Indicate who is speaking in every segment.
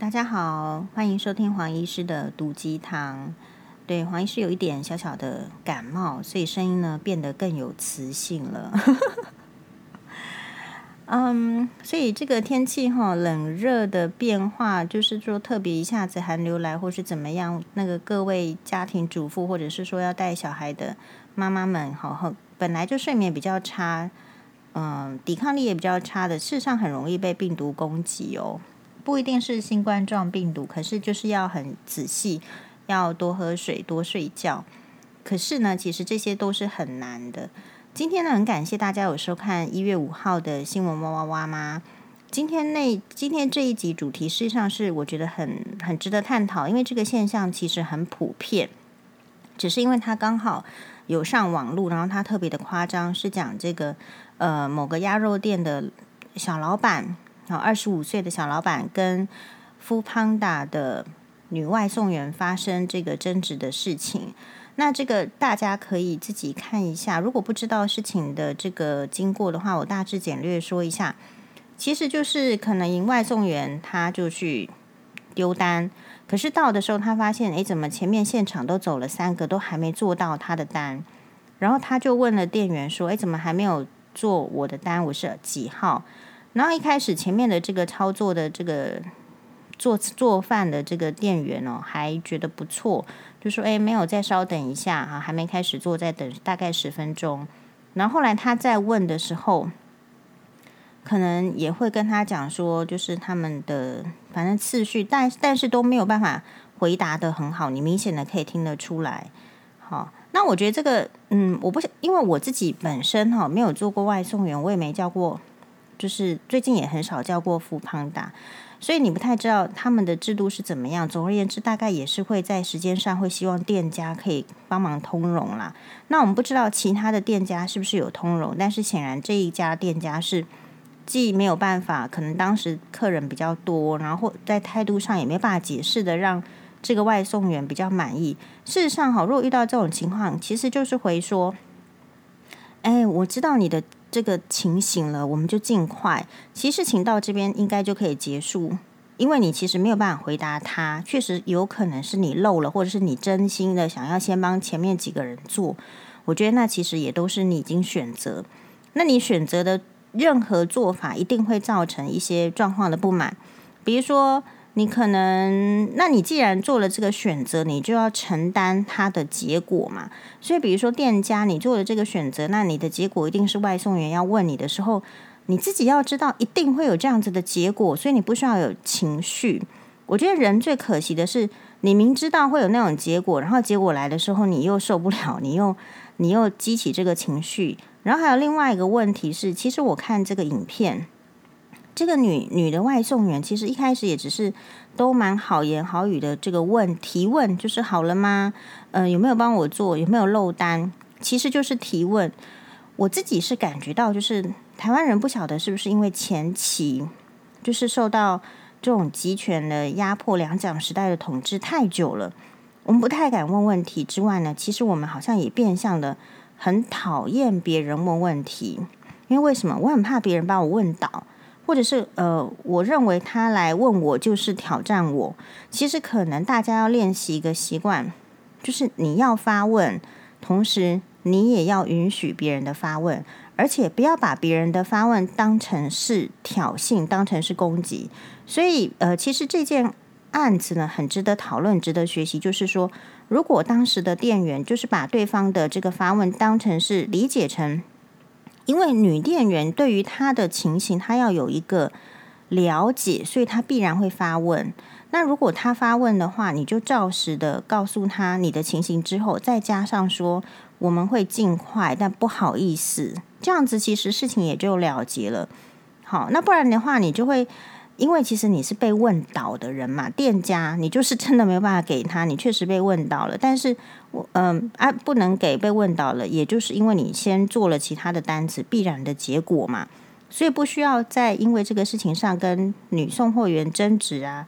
Speaker 1: 大家好，欢迎收听黄医师的毒鸡汤。对，黄医师有一点小小的感冒，所以声音呢变得更有磁性了。嗯，所以这个天气哈，冷热的变化，就是说特别一下子寒流来，或是怎么样，那个各位家庭主妇，或者是说要带小孩的妈妈们，好，本来就睡眠比较差，嗯，抵抗力也比较差的，事实上很容易被病毒攻击哦。不一定是新冠状病毒，可是就是要很仔细，要多喝水，多睡觉。可是呢，其实这些都是很难的。今天呢，很感谢大家有收看一月五号的新闻哇哇哇吗？今天那今天这一集主题实际上是我觉得很很值得探讨，因为这个现象其实很普遍，只是因为它刚好有上网络，然后它特别的夸张，是讲这个呃某个鸭肉店的小老板。二十五岁的小老板跟 foodpanda 的女外送员发生这个争执的事情，那这个大家可以自己看一下。如果不知道事情的这个经过的话，我大致简略说一下。其实就是可能外送员他就去丢单，可是到的时候他发现，诶，怎么前面现场都走了三个，都还没做到他的单？然后他就问了店员说，诶，怎么还没有做我的单？我是几号？然后一开始前面的这个操作的这个做做饭的这个店员哦，还觉得不错，就说：“哎，没有，再稍等一下啊，还没开始做，再等大概十分钟。”然后后来他再问的时候，可能也会跟他讲说，就是他们的反正次序，但但是都没有办法回答的很好，你明显的可以听得出来。好，那我觉得这个，嗯，我不想，因为我自己本身哈没有做过外送员，我也没叫过。就是最近也很少叫过 foodpanda，所以你不太知道他们的制度是怎么样。总而言之，大概也是会在时间上会希望店家可以帮忙通融啦。那我们不知道其他的店家是不是有通融，但是显然这一家店家是既没有办法，可能当时客人比较多，然后在态度上也没办法解释的让这个外送员比较满意。事实上，哈，如果遇到这种情况，其实就是回说，哎，我知道你的。这个情形了，我们就尽快。其实事情到这边应该就可以结束，因为你其实没有办法回答他，确实有可能是你漏了，或者是你真心的想要先帮前面几个人做。我觉得那其实也都是你已经选择，那你选择的任何做法一定会造成一些状况的不满，比如说。你可能，那你既然做了这个选择，你就要承担它的结果嘛。所以，比如说店家，你做了这个选择，那你的结果一定是外送员要问你的时候，你自己要知道一定会有这样子的结果，所以你不需要有情绪。我觉得人最可惜的是，你明知道会有那种结果，然后结果来的时候，你又受不了，你又你又激起这个情绪。然后还有另外一个问题是，其实我看这个影片。这个女女的外送员其实一开始也只是都蛮好言好语的，这个问提问就是好了吗？呃，有没有帮我做？有没有漏单？其实就是提问。我自己是感觉到，就是台湾人不晓得是不是因为前期就是受到这种集权的压迫，两蒋时代的统治太久了，我们不太敢问问题。之外呢，其实我们好像也变相的很讨厌别人问问题，因为为什么？我很怕别人把我问倒。或者是呃，我认为他来问我就是挑战我。其实可能大家要练习一个习惯，就是你要发问，同时你也要允许别人的发问，而且不要把别人的发问当成是挑衅，当成是攻击。所以呃，其实这件案子呢，很值得讨论，值得学习。就是说，如果当时的店员就是把对方的这个发问当成是理解成。因为女店员对于她的情形，她要有一个了解，所以她必然会发问。那如果她发问的话，你就照实的告诉她你的情形之后，再加上说我们会尽快，但不好意思，这样子其实事情也就了结了。好，那不然的话，你就会。因为其实你是被问倒的人嘛，店家你就是真的没有办法给他，你确实被问倒了。但是我嗯啊不能给被问倒了，也就是因为你先做了其他的单子，必然的结果嘛，所以不需要再因为这个事情上跟女送货员争执啊，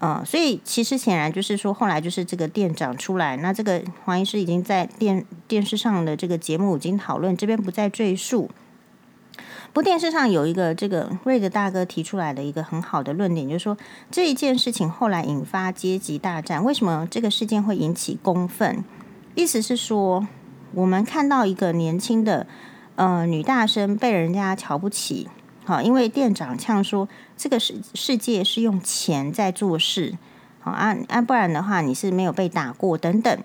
Speaker 1: 嗯，所以其实显然就是说后来就是这个店长出来，那这个黄医师已经在电电视上的这个节目已经讨论，这边不再赘述。不过电视上有一个这个瑞德大哥提出来的一个很好的论点，就是说这一件事情后来引发阶级大战，为什么这个事件会引起公愤？意思是说，我们看到一个年轻的呃女大生被人家瞧不起，好，因为店长呛说这个世世界是用钱在做事，好，啊啊，不然的话你是没有被打过等等，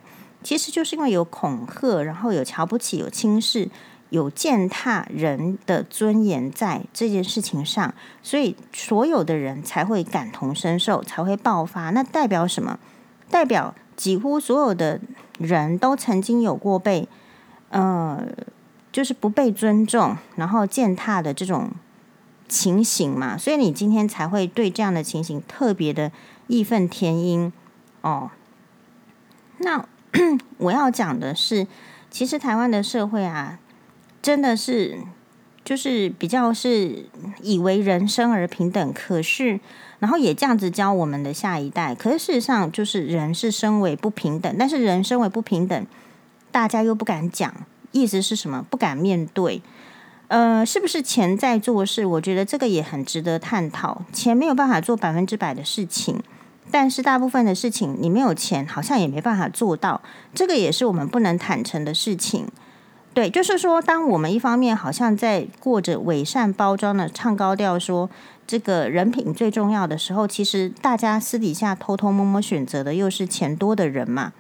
Speaker 1: 其实就是因为有恐吓，然后有瞧不起，有轻视。有践踏人的尊严在这件事情上，所以所有的人才会感同身受，才会爆发。那代表什么？代表几乎所有的人都曾经有过被，呃，就是不被尊重，然后践踏的这种情形嘛。所以你今天才会对这样的情形特别的义愤填膺哦。那 我要讲的是，其实台湾的社会啊。真的是，就是比较是以为人生而平等，可是然后也这样子教我们的下一代。可是事实上，就是人是生为不平等，但是人生为不平等，大家又不敢讲，意思是什么？不敢面对。呃，是不是钱在做事？我觉得这个也很值得探讨。钱没有办法做百分之百的事情，但是大部分的事情你没有钱，好像也没办法做到。这个也是我们不能坦诚的事情。对，就是说，当我们一方面好像在过着伪善包装的唱高调，说这个人品最重要的时候，其实大家私底下偷偷摸摸选择的又是钱多的人嘛，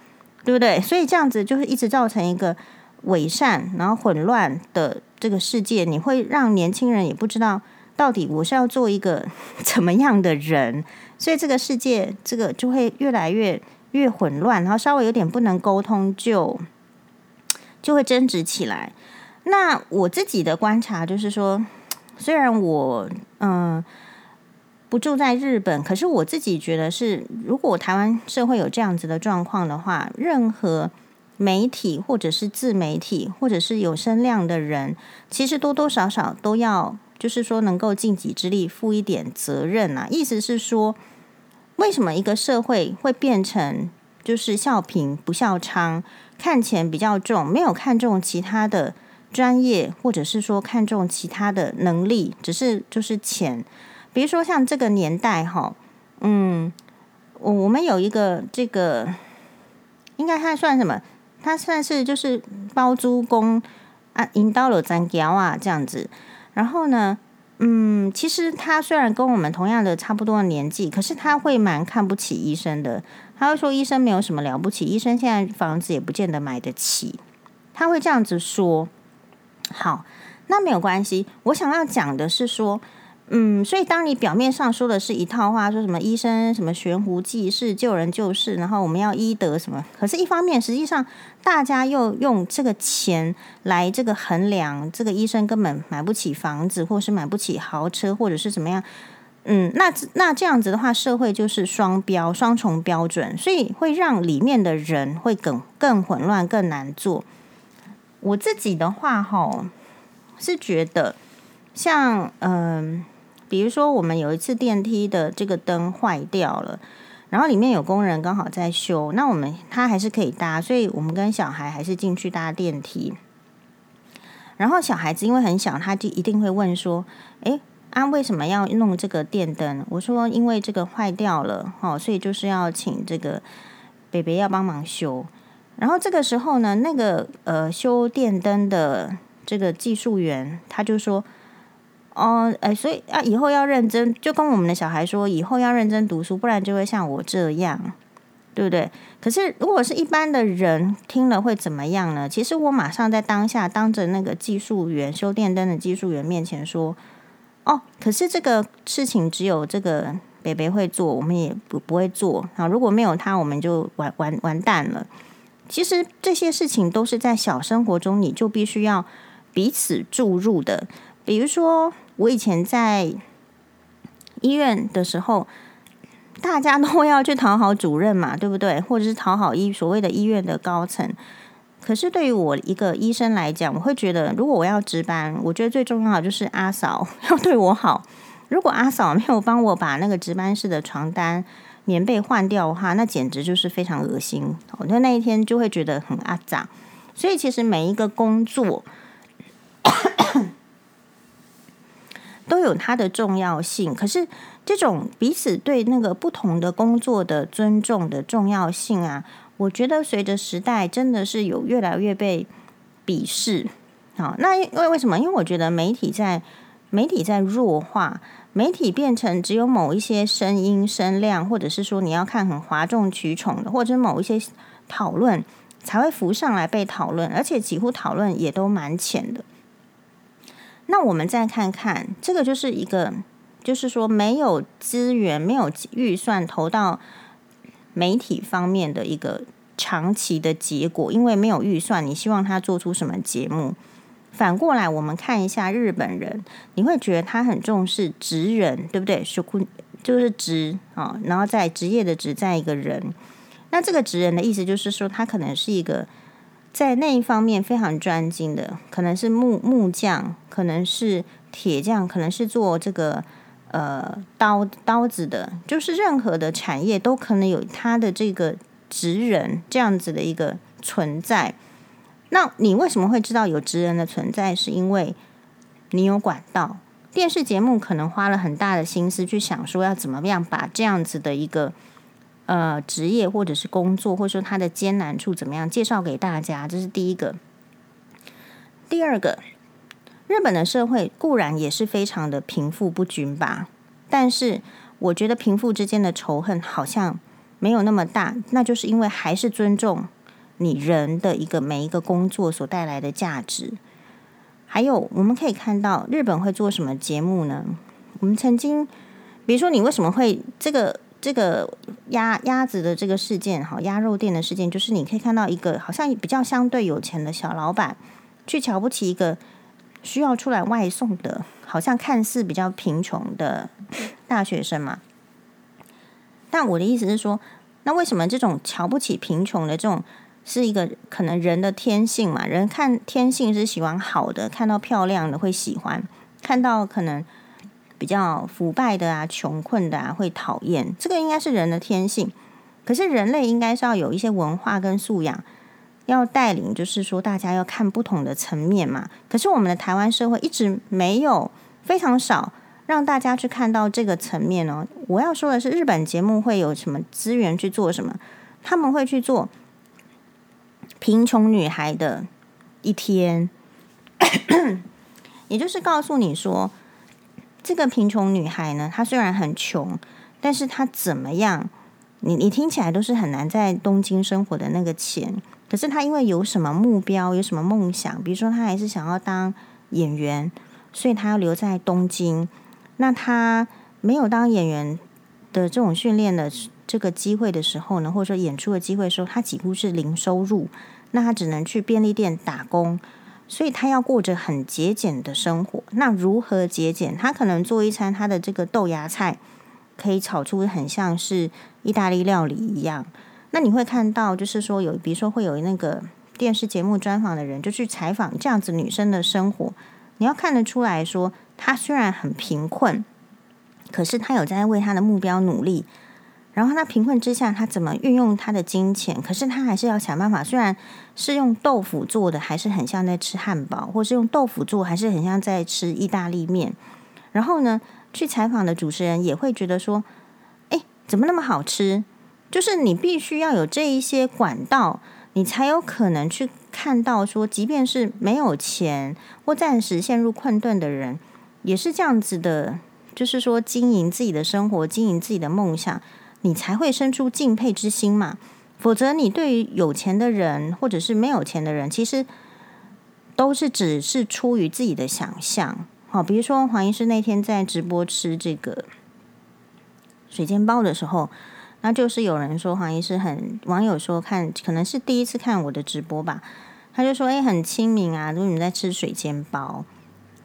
Speaker 1: 对不对？所以这样子就是一直造成一个伪善然后混乱的这个世界，你会让年轻人也不知道到底我是要做一个 怎么样的人，所以这个世界这个就会越来越越混乱，然后稍微有点不能沟通就。就会争执起来。那我自己的观察就是说，虽然我嗯不住在日本，可是我自己觉得是，如果台湾社会有这样子的状况的话，任何媒体或者是自媒体或者是有声量的人，其实多多少少都要，就是说能够尽己之力负一点责任啊。意思是说，为什么一个社会会变成就是笑贫不笑娼？看钱比较重，没有看重其他的专业，或者是说看重其他的能力，只是就是钱。比如说像这个年代哈，嗯，我我们有一个这个，应该他算什么？他算是就是包租公啊，引导了咱家啊这样子。然后呢，嗯，其实他虽然跟我们同样的差不多的年纪，可是他会蛮看不起医生的。他会说医生没有什么了不起，医生现在房子也不见得买得起。他会这样子说。好，那没有关系。我想要讲的是说，嗯，所以当你表面上说的是一套话，说什么医生什么悬壶济世、救人救世，然后我们要医德什么，可是一方面实际上大家又用这个钱来这个衡量，这个医生根本买不起房子，或是买不起豪车，或者是怎么样。嗯，那那这样子的话，社会就是双标、双重标准，所以会让里面的人会更更混乱、更难做。我自己的话，哈，是觉得像嗯，比如说我们有一次电梯的这个灯坏掉了，然后里面有工人刚好在修，那我们他还是可以搭，所以我们跟小孩还是进去搭电梯。然后小孩子因为很小，他就一定会问说：“诶。”啊，为什么要弄这个电灯？我说因为这个坏掉了，哦，所以就是要请这个北北要帮忙修。然后这个时候呢，那个呃修电灯的这个技术员他就说，哦，哎，所以啊以后要认真，就跟我们的小孩说，以后要认真读书，不然就会像我这样，对不对？可是如果是一般的人听了会怎么样呢？其实我马上在当下当着那个技术员修电灯的技术员面前说。哦，可是这个事情只有这个北北会做，我们也不不会做啊。如果没有他，我们就完完完蛋了。其实这些事情都是在小生活中，你就必须要彼此注入的。比如说，我以前在医院的时候，大家都要去讨好主任嘛，对不对？或者是讨好医所谓的医院的高层。可是对于我一个医生来讲，我会觉得，如果我要值班，我觉得最重要的就是阿嫂 要对我好。如果阿嫂没有帮我把那个值班室的床单、棉被换掉的话，那简直就是非常恶心。我觉得那一天就会觉得很阿杂。所以其实每一个工作 都，有它的重要性。可是这种彼此对那个不同的工作的尊重的重要性啊，我觉得随着时代真的是有越来越被鄙视。好，那因为为什么？因为我觉得媒体在媒体在弱化，媒体变成只有某一些声音声量，或者是说你要看很哗众取宠的，或者某一些讨论才会浮上来被讨论，而且几乎讨论也都蛮浅的。那我们再看看，这个就是一个，就是说没有资源、没有预算投到媒体方面的一个长期的结果，因为没有预算，你希望他做出什么节目？反过来，我们看一下日本人，你会觉得他很重视职人，对不对？是就是职啊，然后在职业的职，在一个人。那这个职人的意思就是说，他可能是一个在那一方面非常专精的，可能是木木匠，可能是铁匠，可能是做这个呃刀刀子的，就是任何的产业都可能有他的这个职人这样子的一个存在。那你为什么会知道有职人的存在？是因为你有管道，电视节目可能花了很大的心思去想说要怎么样把这样子的一个呃职业或者是工作，或者说它的艰难处怎么样介绍给大家，这是第一个。第二个，日本的社会固然也是非常的贫富不均吧，但是我觉得贫富之间的仇恨好像没有那么大，那就是因为还是尊重。你人的一个每一个工作所带来的价值，还有我们可以看到日本会做什么节目呢？我们曾经，比如说你为什么会这个这个鸭鸭子的这个事件，哈，鸭肉店的事件，就是你可以看到一个好像比较相对有钱的小老板，去瞧不起一个需要出来外送的，好像看似比较贫穷的大学生嘛。但我的意思是说，那为什么这种瞧不起贫穷的这种？是一个可能人的天性嘛，人看天性是喜欢好的，看到漂亮的会喜欢，看到可能比较腐败的啊、穷困的啊会讨厌，这个应该是人的天性。可是人类应该是要有一些文化跟素养，要带领，就是说大家要看不同的层面嘛。可是我们的台湾社会一直没有非常少让大家去看到这个层面哦。我要说的是，日本节目会有什么资源去做什么？他们会去做。贫穷女孩的一天，也就是告诉你说，这个贫穷女孩呢，她虽然很穷，但是她怎么样？你你听起来都是很难在东京生活的那个钱，可是他因为有什么目标，有什么梦想，比如说他还是想要当演员，所以他要留在东京。那他没有当演员的这种训练的。这个机会的时候呢，或者说演出的机会的时候，他几乎是零收入，那他只能去便利店打工，所以他要过着很节俭的生活。那如何节俭？他可能做一餐，他的这个豆芽菜可以炒出很像是意大利料理一样。那你会看到，就是说有，比如说会有那个电视节目专访的人，就去采访这样子女生的生活。你要看得出来说，她虽然很贫困，可是她有在为她的目标努力。然后她贫困之下，她怎么运用她的金钱？可是她还是要想办法。虽然是用豆腐做的，还是很像在吃汉堡，或是用豆腐做，还是很像在吃意大利面。然后呢，去采访的主持人也会觉得说：“哎，怎么那么好吃？”就是你必须要有这一些管道，你才有可能去看到说，即便是没有钱或暂时陷入困顿的人，也是这样子的，就是说经营自己的生活，经营自己的梦想。你才会生出敬佩之心嘛，否则你对于有钱的人或者是没有钱的人，其实都是只是出于自己的想象。好，比如说黄医师那天在直播吃这个水煎包的时候，那就是有人说黄医师很，网友说看可能是第一次看我的直播吧，他就说诶，很亲民啊，如果你在吃水煎包，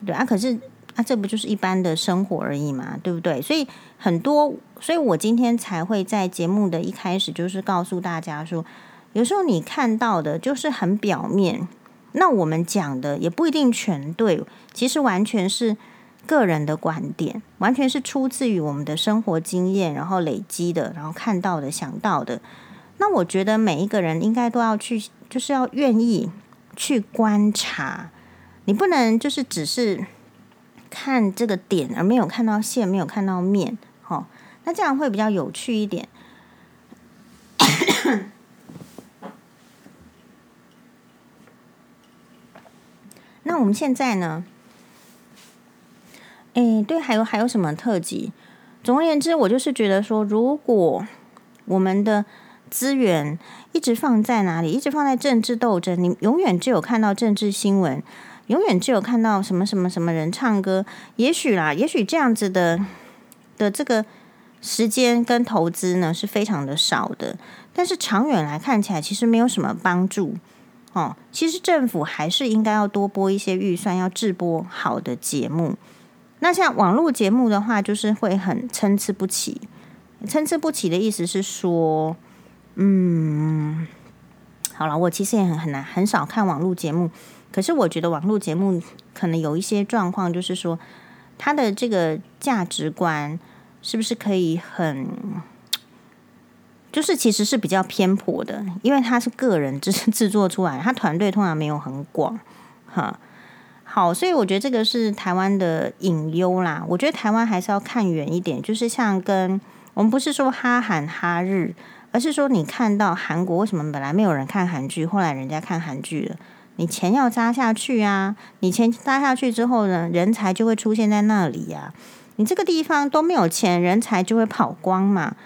Speaker 1: 对啊，可是。啊、这不就是一般的生活而已嘛，对不对？所以很多，所以我今天才会在节目的一开始就是告诉大家说，有时候你看到的就是很表面，那我们讲的也不一定全对，其实完全是个人的观点，完全是出自于我们的生活经验，然后累积的，然后看到的、想到的。那我觉得每一个人应该都要去，就是要愿意去观察，你不能就是只是。看这个点，而没有看到线，没有看到面，哦，那这样会比较有趣一点。那我们现在呢？哎，对，还有还有什么特辑？总而言之，我就是觉得说，如果我们的资源一直放在哪里，一直放在政治斗争，你永远只有看到政治新闻，永远只有看到什么什么什么人唱歌。也许啦，也许这样子的的这个时间跟投资呢是非常的少的，但是长远来看起来，其实没有什么帮助哦。其实政府还是应该要多拨一些预算，要制播好的节目。那像网络节目的话，就是会很参差不齐。参差不齐的意思是说，嗯，好了，我其实也很很难很少看网络节目，可是我觉得网络节目可能有一些状况，就是说它的这个价值观是不是可以很，就是其实是比较偏颇的，因为它是个人制 制作出来，他团队通常没有很广，哈。好，所以我觉得这个是台湾的隐忧啦。我觉得台湾还是要看远一点，就是像跟我们不是说哈韩哈日，而是说你看到韩国为什么本来没有人看韩剧，后来人家看韩剧了，你钱要扎下去啊，你钱扎下去之后呢，人才就会出现在那里呀。你这个地方都没有钱，人才就会跑光嘛。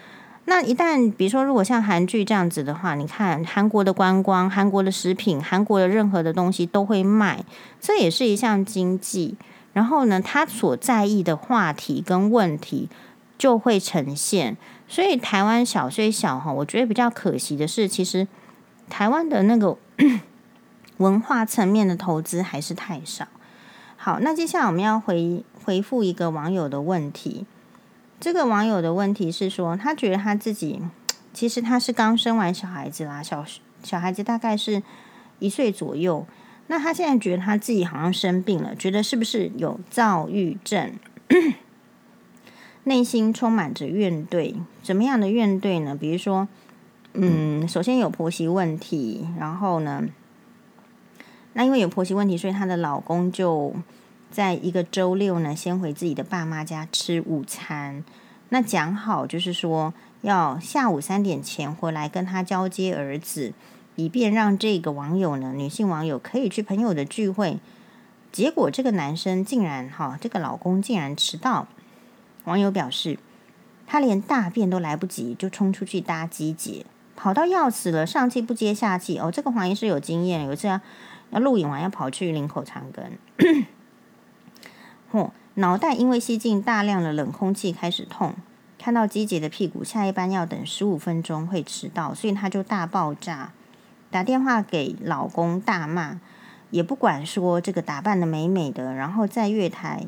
Speaker 1: 那一旦比如说，如果像韩剧这样子的话，你看韩国的观光、韩国的食品、韩国的任何的东西都会卖，这也是一项经济。然后呢，他所在意的话题跟问题就会呈现。所以台湾小虽小哈，我觉得比较可惜的是，其实台湾的那个文化层面的投资还是太少。好，那接下来我们要回回复一个网友的问题。这个网友的问题是说，他觉得他自己其实他是刚生完小孩子啦，小小孩子大概是一岁左右。那他现在觉得他自己好像生病了，觉得是不是有躁郁症？内心充满着怨怼，怎么样的怨怼呢？比如说，嗯，首先有婆媳问题，然后呢，那因为有婆媳问题，所以她的老公就。在一个周六呢，先回自己的爸妈家吃午餐。那讲好就是说，要下午三点前回来跟他交接儿子，以便让这个网友呢，女性网友可以去朋友的聚会。结果这个男生竟然哈，这个老公竟然迟到。网友表示，他连大便都来不及，就冲出去搭机捷，跑到要死了，上气不接下气。哦，这个黄医师有经验，有一次要要录影完要跑去林口长庚。脑袋因为吸进大量的冷空气开始痛，看到机姐的屁股，下一班要等十五分钟，会迟到，所以他就大爆炸，打电话给老公大骂，也不管说这个打扮的美美的，然后在月台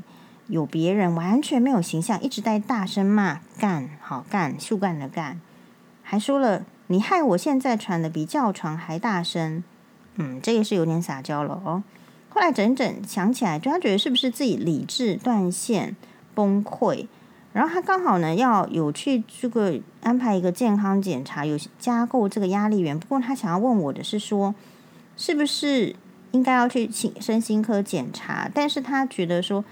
Speaker 1: 有别人，完全没有形象，一直在大声骂干好干树干的干，还说了你害我现在喘的比叫床还大声，嗯，这个是有点撒娇了哦。后来整整想起来，就他觉得是不是自己理智断线崩溃，然后他刚好呢要有去这个安排一个健康检查，有加购这个压力源。不过他想要问我的是说，是不是应该要去请身心科检查？但是他觉得说，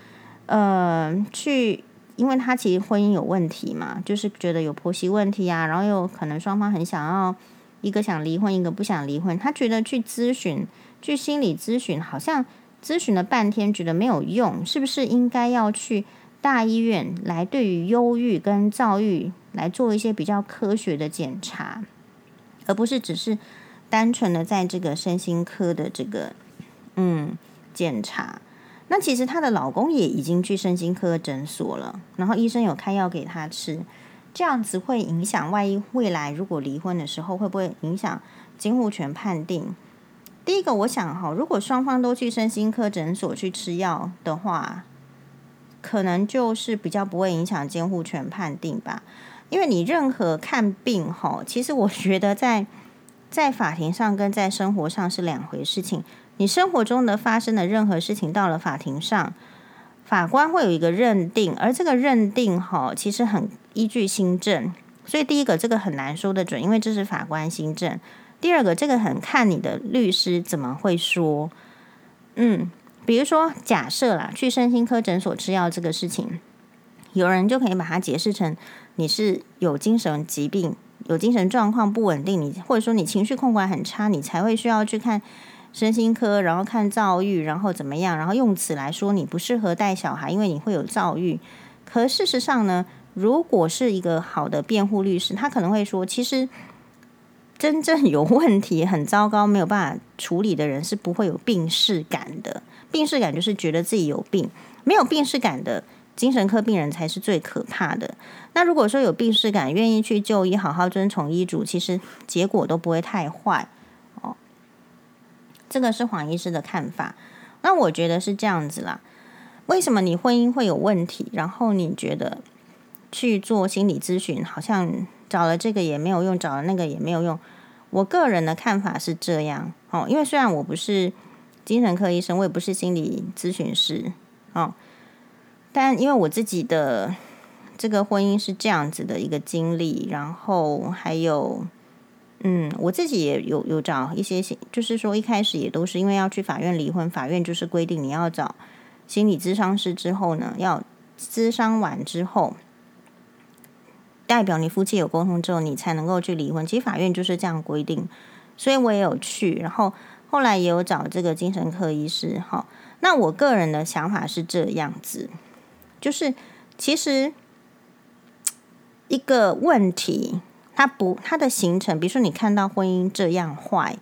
Speaker 1: 呃，去，因为他其实婚姻有问题嘛，就是觉得有婆媳问题啊，然后又可能双方很想要，一个想离婚，一个不想离婚，他觉得去咨询。去心理咨询，好像咨询了半天，觉得没有用，是不是应该要去大医院来对于忧郁跟躁郁来做一些比较科学的检查，而不是只是单纯的在这个身心科的这个嗯检查。那其实她的老公也已经去身心科诊所了，然后医生有开药给她吃，这样子会影响，万一未来如果离婚的时候，会不会影响监护权判定？第一个，我想哈，如果双方都去身心科诊所去吃药的话，可能就是比较不会影响监护权判定吧。因为你任何看病哈，其实我觉得在 在法庭上跟在生活上是两回事情。你生活中的发生的任何事情到了法庭上，法官会有一个认定，而这个认定哈，其实很依据新证，所以第一个这个很难说得准，因为这是法官新证。第二个，这个很看你的律师怎么会说，嗯，比如说，假设啦，去身心科诊所吃药这个事情，有人就可以把它解释成你是有精神疾病、有精神状况不稳定，你或者说你情绪控管很差，你才会需要去看身心科，然后看躁郁，然后怎么样，然后用此来说你不适合带小孩，因为你会有躁郁。可事实上呢，如果是一个好的辩护律师，他可能会说，其实真正有问题、很糟糕、没有办法处理的人是不会有病视感的。病视感就是觉得自己有病，没有病视感的精神科病人才是最可怕的。那如果说有病视感，愿意去就医，好好遵从医嘱，其实结果都不会太坏哦。这个是黄医师的看法。那我觉得是这样子啦。为什么你婚姻会有问题？然后你觉得去做心理咨询，好像找了这个也没有用，找了那个也没有用。我个人的看法是这样哦，因为虽然我不是。精神科医生，我也不是心理咨询师，哦，但因为我自己的这个婚姻是这样子的一个经历，然后还有，嗯，我自己也有有找一些，就是说一开始也都是因为要去法院离婚，法院就是规定你要找心理咨商师之后呢，要咨商完之后，代表你夫妻有沟通之后，你才能够去离婚。其实法院就是这样规定，所以我也有去，然后。后来也有找这个精神科医师，哈。那我个人的想法是这样子，就是其实一个问题，它不它的形成，比如说你看到婚姻这样坏，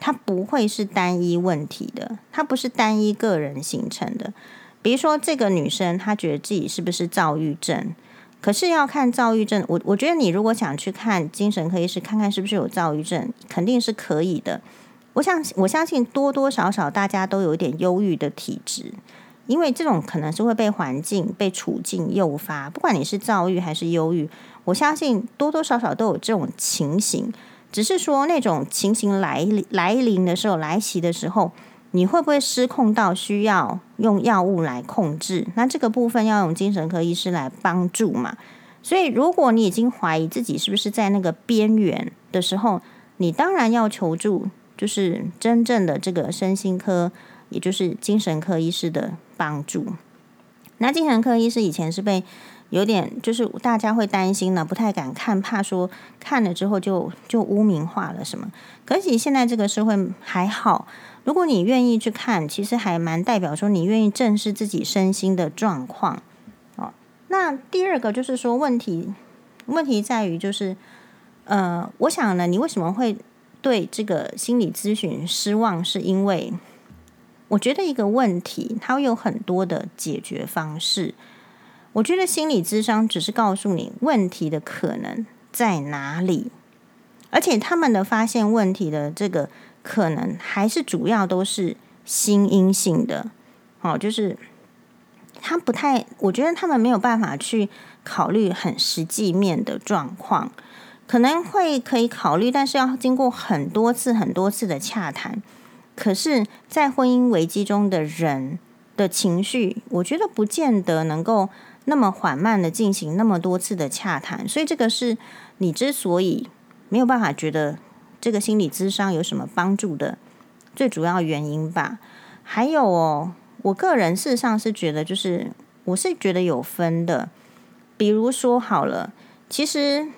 Speaker 1: 它不会是单一问题的，它不是单一个人形成的。比如说这个女生，她觉得自己是不是躁郁症？可是要看躁郁症，我我觉得你如果想去看精神科医师，看看是不是有躁郁症，肯定是可以的。我想，我相信多多少少大家都有一点忧郁的体质，因为这种可能是会被环境、被处境诱发。不管你是躁郁还是忧郁，我相信多多少少都有这种情形。只是说那种情形来来临的时候、来袭的时候，你会不会失控到需要用药物来控制？那这个部分要用精神科医师来帮助嘛。所以，如果你已经怀疑自己是不是在那个边缘的时候，你当然要求助。就是真正的这个身心科，也就是精神科医师的帮助。那精神科医师以前是被有点，就是大家会担心呢，不太敢看，怕说看了之后就就污名化了什么。可是现在这个社会还好，如果你愿意去看，其实还蛮代表说你愿意正视自己身心的状况。哦，那第二个就是说问题，问题在于就是，呃，我想呢，你为什么会？对这个心理咨询失望，是因为我觉得一个问题，它会有很多的解决方式。我觉得心理咨商只是告诉你问题的可能在哪里，而且他们的发现问题的这个可能，还是主要都是心因性的。哦，就是他不太，我觉得他们没有办法去考虑很实际面的状况。可能会可以考虑，但是要经过很多次、很多次的洽谈。可是，在婚姻危机中的人的情绪，我觉得不见得能够那么缓慢的进行那么多次的洽谈。所以，这个是你之所以没有办法觉得这个心理咨商有什么帮助的最主要原因吧。还有哦，我个人事实上是觉得，就是我是觉得有分的。比如说，好了，其实。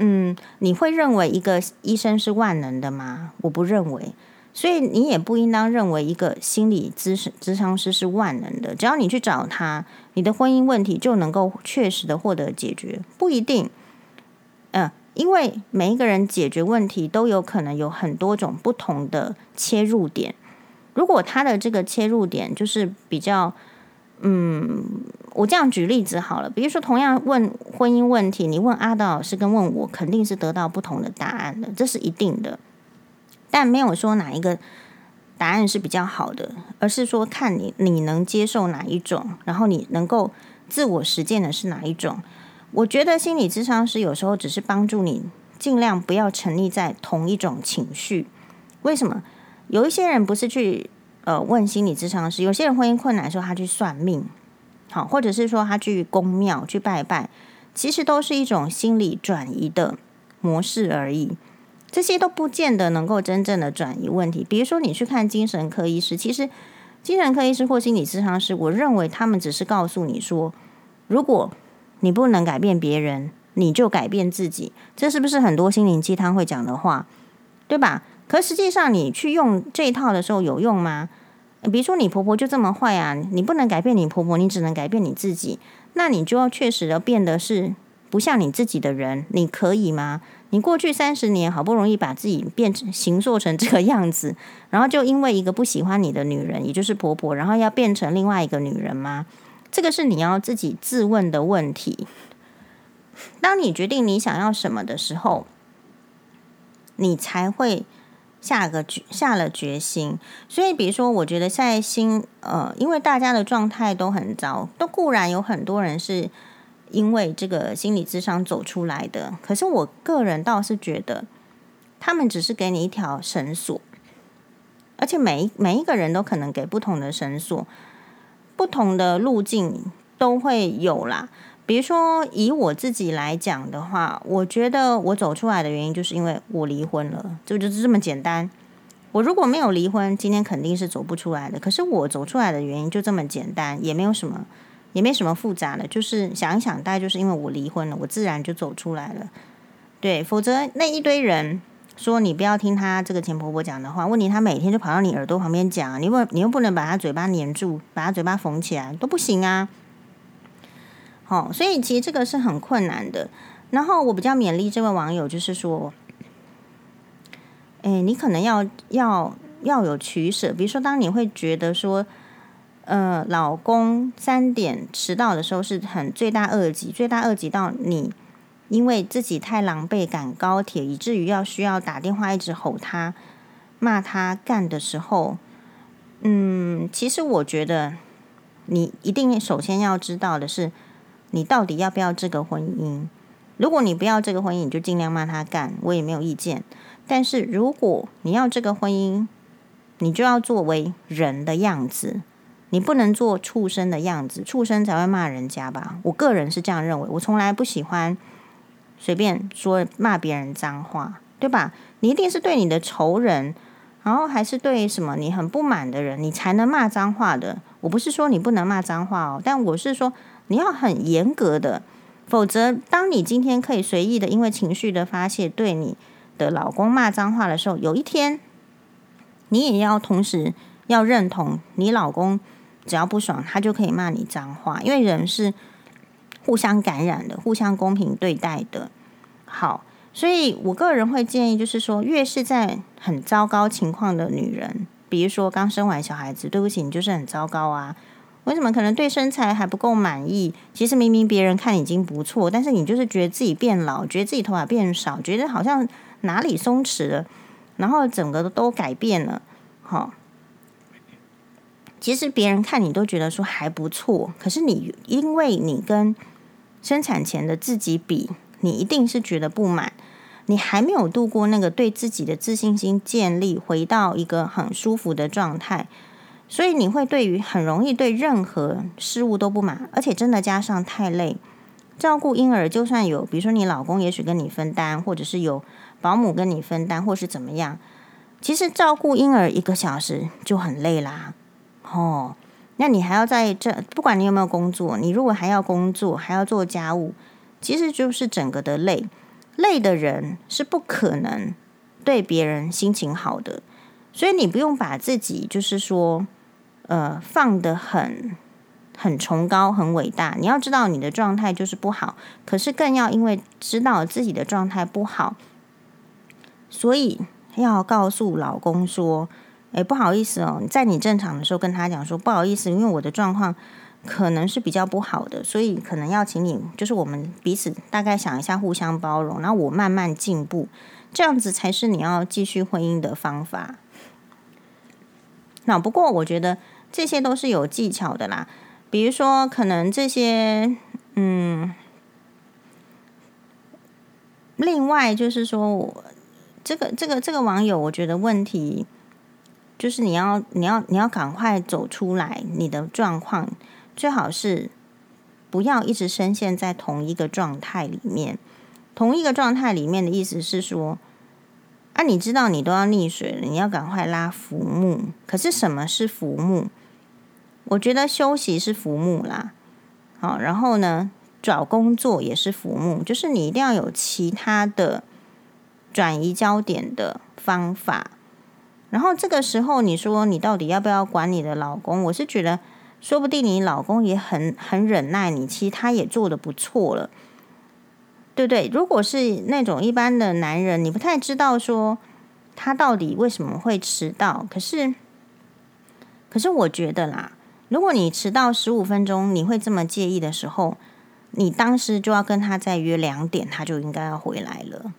Speaker 1: 嗯，你会认为一个医生是万能的吗？我不认为，所以你也不应当认为一个心理咨询咨商师是万能的。只要你去找他，你的婚姻问题就能够确实的获得解决，不一定。因为每一个人解决问题都有可能有很多种不同的切入点。如果他的这个切入点就是比较，嗯。我这样举例子好了，比如说同样问婚姻问题，你问阿道老师跟问我，肯定是得到不同的答案的，这是一定的。但没有说哪一个答案是比较好的，而是说看你你能接受哪一种，然后你能够自我实践的是哪一种。我觉得心理咨商师有时候只是帮助你尽量不要沉溺在同一种情绪。为什么？有一些人不是去呃问心理咨商师，有些人婚姻困难的时候，他去算命。好，或者是说他去宫庙去拜拜，其实都是一种心理转移的模式而已。这些都不见得能够真正的转移问题。比如说，你去看精神科医师，其实精神科医师或心理咨商师，我认为他们只是告诉你说，如果你不能改变别人，你就改变自己。这是不是很多心灵鸡汤会讲的话，对吧？可实际上你去用这一套的时候有用吗？比如说你婆婆就这么坏啊，你不能改变你婆婆，你只能改变你自己。那你就要确实的变得是不像你自己的人，你可以吗？你过去三十年好不容易把自己变成形塑成这个样子，然后就因为一个不喜欢你的女人，也就是婆婆，然后要变成另外一个女人吗？这个是你要自己自问的问题。当你决定你想要什么的时候，你才会下个决下了决心。所以，比如说，我觉得现在心呃，因为大家的状态都很糟，都固然有很多人是。因为这个心理智商走出来的，可是我个人倒是觉得，他们只是给你一条绳索，而且每一每一个人都可能给不同的绳索，不同的路径都会有啦。比如说以我自己来讲的话，我觉得我走出来的原因就是因为我离婚了，就就是这么简单。我如果没有离婚，今天肯定是走不出来的。可是我走出来的原因就这么简单，也没有什么。也没什么复杂的，就是想一想，大概就是因为我离婚了，我自然就走出来了。对，否则那一堆人说你不要听他这个前婆婆讲的话，问题他每天就跑到你耳朵旁边讲，你问你又不能把他嘴巴黏住，把他嘴巴缝起来都不行啊。好，所以其实这个是很困难的。然后我比较勉励这位网友，就是说，哎，你可能要要要有取舍，比如说当你会觉得说。呃，老公三点迟到的时候是很罪大恶极，罪大恶极到你因为自己太狼狈赶高铁，以至于要需要打电话一直吼他、骂他干的时候，嗯，其实我觉得你一定首先要知道的是，你到底要不要这个婚姻？如果你不要这个婚姻，你就尽量骂他干，我也没有意见。但是如果你要这个婚姻，你就要作为人的样子。你不能做畜生的样子，畜生才会骂人家吧？我个人是这样认为，我从来不喜欢随便说骂别人脏话，对吧？你一定是对你的仇人，然后还是对什么你很不满的人，你才能骂脏话的。我不是说你不能骂脏话哦，但我是说你要很严格的，否则当你今天可以随意的因为情绪的发泄对你的老公骂脏话的时候，有一天你也要同时要认同你老公。只要不爽，他就可以骂你脏话，因为人是互相感染的，互相公平对待的。好，所以我个人会建议，就是说，越是在很糟糕情况的女人，比如说刚生完小孩子，对不起，你就是很糟糕啊。为什么可能对身材还不够满意？其实明明别人看已经不错，但是你就是觉得自己变老，觉得自己头发变少，觉得好像哪里松弛了，然后整个都改变了，好。其实别人看你都觉得说还不错，可是你因为你跟生产前的自己比，你一定是觉得不满。你还没有度过那个对自己的自信心建立，回到一个很舒服的状态，所以你会对于很容易对任何事物都不满，而且真的加上太累，照顾婴儿，就算有，比如说你老公也许跟你分担，或者是有保姆跟你分担，或是怎么样，其实照顾婴儿一个小时就很累啦。哦，那你还要在这，不管你有没有工作，你如果还要工作，还要做家务，其实就是整个的累。累的人是不可能对别人心情好的，所以你不用把自己就是说，呃，放得很很崇高、很伟大。你要知道你的状态就是不好，可是更要因为知道自己的状态不好，所以要告诉老公说。哎，不好意思哦，在你正常的时候跟他讲说不好意思，因为我的状况可能是比较不好的，所以可能要请你，就是我们彼此大概想一下，互相包容，然后我慢慢进步，这样子才是你要继续婚姻的方法。那不过我觉得这些都是有技巧的啦，比如说可能这些，嗯，另外就是说我这个这个这个网友，我觉得问题。就是你要，你要，你要赶快走出来，你的状况最好是不要一直深陷在同一个状态里面。同一个状态里面的意思是说，啊，你知道你都要溺水了，你要赶快拉浮木。可是什么是浮木？我觉得休息是浮木啦，好，然后呢，找工作也是浮木，就是你一定要有其他的转移焦点的方法。然后这个时候，你说你到底要不要管你的老公？我是觉得，说不定你老公也很很忍耐你，其实他也做的不错了，对不对？如果是那种一般的男人，你不太知道说他到底为什么会迟到。可是，可是我觉得啦，如果你迟到十五分钟，你会这么介意的时候，你当时就要跟他再约两点，他就应该要回来了。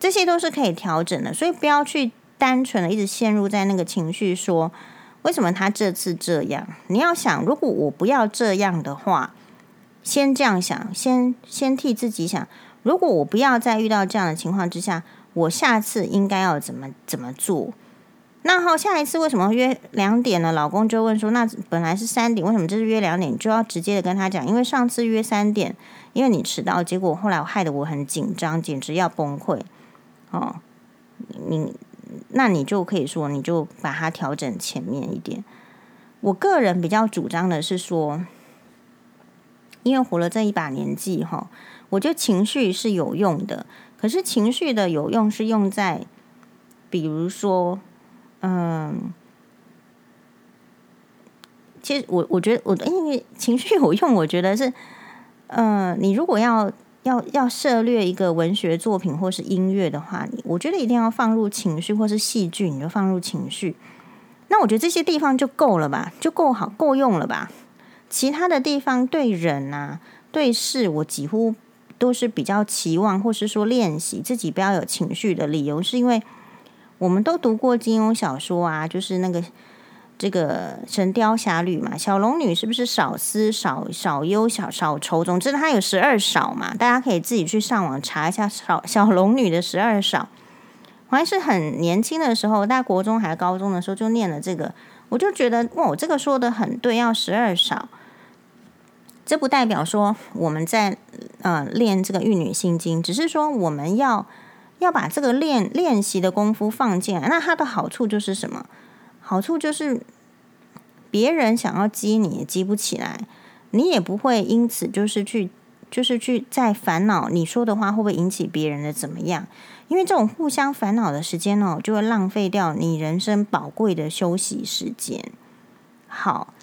Speaker 1: 这些都是可以调整的，所以不要去。单纯的一直陷入在那个情绪，说为什么他这次这样？你要想，如果我不要这样的话，先这样想，先先替自己想，如果我不要再遇到这样的情况之下，我下次应该要怎么怎么做？那好，下一次为什么约两点呢？老公就问说，那本来是三点，为什么这是约两点？你就要直接的跟他讲，因为上次约三点，因为你迟到，结果后来害得我很紧张，简直要崩溃。哦，你。那你就可以说，你就把它调整前面一点。我个人比较主张的是说，因为活了这一把年纪哈，我觉得情绪是有用的。可是情绪的有用是用在，比如说，嗯，其实我我觉得我因为情绪有用，我觉得是，嗯，你如果要。要要涉猎一个文学作品或是音乐的话，你我觉得一定要放入情绪，或是戏剧，你就放入情绪。那我觉得这些地方就够了吧，就够好够用了吧。其他的地方对人啊、对事，我几乎都是比较期望，或是说练习自己不要有情绪的理由，是因为我们都读过金庸小说啊，就是那个。这个《神雕侠侣》嘛，小龙女是不是少思少少忧少少愁？总之，她有十二少嘛，大家可以自己去上网查一下小小龙女的十二少。我还是很年轻的时候，大国中还高中的时候就念了这个，我就觉得哇，这个说的很对，要十二少。这不代表说我们在呃练这个玉女心经，只是说我们要要把这个练练习的功夫放进来。那它的好处就是什么？好处就是，别人想要激你也激不起来，你也不会因此就是去就是去在烦恼你说的话会不会引起别人的怎么样？因为这种互相烦恼的时间哦，就会浪费掉你人生宝贵的休息时间。好，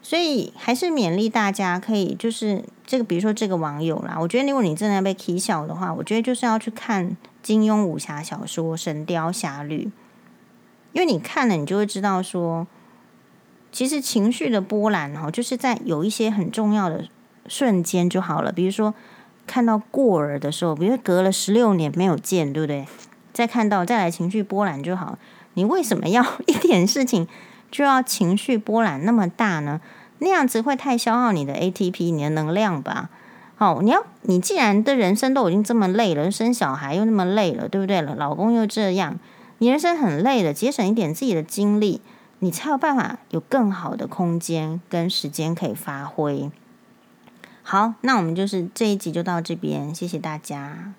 Speaker 1: 所以还是勉励大家可以就是这个，比如说这个网友啦，我觉得如果你真的要被起笑的话，我觉得就是要去看金庸武侠小说《神雕侠侣》。因为你看了，你就会知道说，其实情绪的波澜哈，就是在有一些很重要的瞬间就好了。比如说看到过儿的时候，比如隔了十六年没有见，对不对？再看到再来情绪波澜就好。你为什么要 一点事情就要情绪波澜那么大呢？那样子会太消耗你的 ATP，你的能量吧。好，你要你既然的人生都已经这么累了，生小孩又那么累了，对不对？老公又这样。你人生很累的，节省一点自己的精力，你才有办法有更好的空间跟时间可以发挥。好，那我们就是这一集就到这边，谢谢大家。